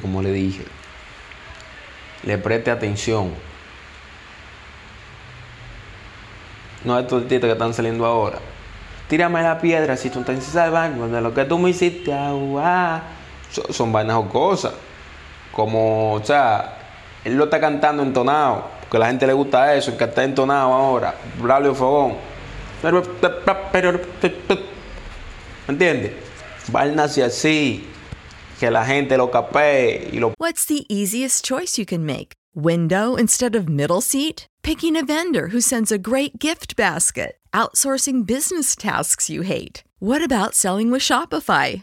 Como le dije, le preste atención. No a estos títulos que están saliendo ahora. Tírame la piedra si tú al baño de lo que tú me hiciste. Ah, son, son vainas o cosas. Como, o sea, él lo está cantando entonado. Porque a la gente le gusta eso, que está entonado ahora. Braulio Fogón. ¿me entiendes? Vainas así. Que la gente lo capee y lo What's the easiest choice you can make? Window instead of middle seat? Picking a vendor who sends a great gift basket? Outsourcing business tasks you hate? What about selling with Shopify?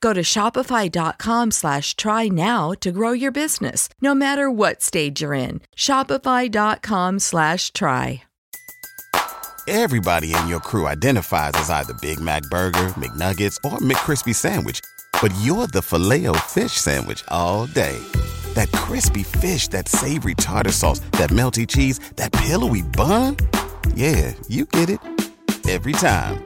Go to shopify.com slash try now to grow your business, no matter what stage you're in. Shopify.com slash try. Everybody in your crew identifies as either Big Mac Burger, McNuggets, or McCrispy Sandwich. But you're the filet fish Sandwich all day. That crispy fish, that savory tartar sauce, that melty cheese, that pillowy bun. Yeah, you get it. Every time.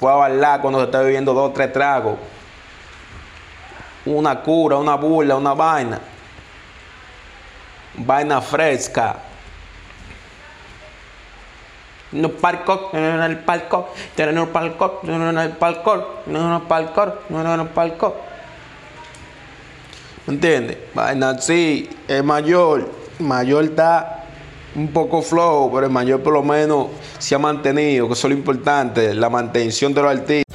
Fue a bailar cuando se está bebiendo dos o tres tragos. Una cura, una burla, una vaina. Vaina fresca. No palco, no en el palco, no palco, no en el palco, no en palco, no en el palco. ¿Entiendes? Vaina así, es mayor. Mayor está un poco flojo, pero el mayor por lo menos se ha mantenido, que eso es lo importante, la mantención de los artistas.